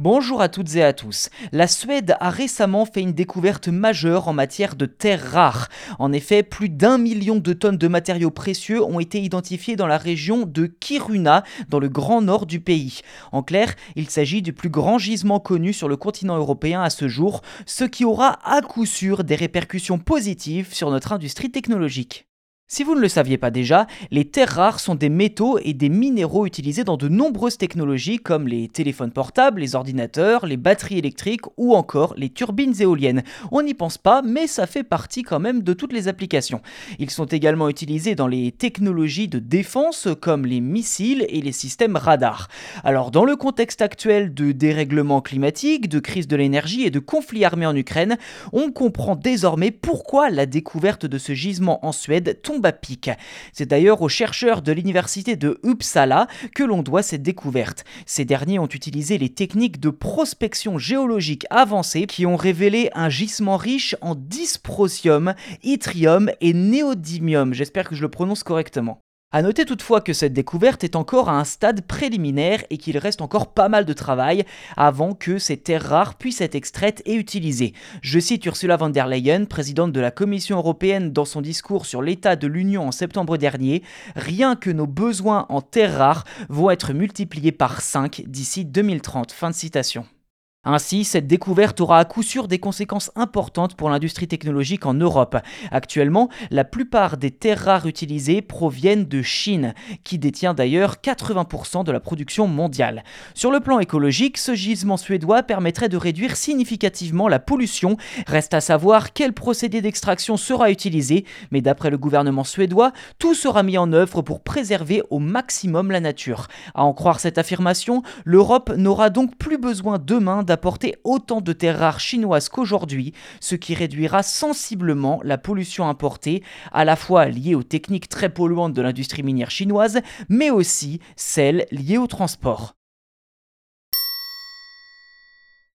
Bonjour à toutes et à tous. La Suède a récemment fait une découverte majeure en matière de terres rares. En effet, plus d'un million de tonnes de matériaux précieux ont été identifiés dans la région de Kiruna, dans le grand nord du pays. En clair, il s'agit du plus grand gisement connu sur le continent européen à ce jour, ce qui aura à coup sûr des répercussions positives sur notre industrie technologique. Si vous ne le saviez pas déjà, les terres rares sont des métaux et des minéraux utilisés dans de nombreuses technologies comme les téléphones portables, les ordinateurs, les batteries électriques ou encore les turbines éoliennes. On n'y pense pas, mais ça fait partie quand même de toutes les applications. Ils sont également utilisés dans les technologies de défense comme les missiles et les systèmes radars. Alors dans le contexte actuel de dérèglement climatique, de crise de l'énergie et de conflit armé en Ukraine, on comprend désormais pourquoi la découverte de ce gisement en Suède tombe c'est d'ailleurs aux chercheurs de l'université de Uppsala que l'on doit cette découverte. Ces derniers ont utilisé les techniques de prospection géologique avancée qui ont révélé un gisement riche en dysprosium, yttrium et néodymium. J'espère que je le prononce correctement. A noter toutefois que cette découverte est encore à un stade préliminaire et qu'il reste encore pas mal de travail avant que ces terres rares puissent être extraites et utilisées. Je cite Ursula von der Leyen, présidente de la Commission européenne dans son discours sur l'état de l'Union en septembre dernier, rien que nos besoins en terres rares vont être multipliés par 5 d'ici 2030. Fin de citation. Ainsi, cette découverte aura à coup sûr des conséquences importantes pour l'industrie technologique en Europe. Actuellement, la plupart des terres rares utilisées proviennent de Chine, qui détient d'ailleurs 80% de la production mondiale. Sur le plan écologique, ce gisement suédois permettrait de réduire significativement la pollution. Reste à savoir quel procédé d'extraction sera utilisé, mais d'après le gouvernement suédois, tout sera mis en œuvre pour préserver au maximum la nature. À en croire cette affirmation, l'Europe n'aura donc plus besoin demain d'apporter apporter autant de terres rares chinoises qu'aujourd'hui, ce qui réduira sensiblement la pollution importée, à la fois liée aux techniques très polluantes de l'industrie minière chinoise, mais aussi celles liées au transport.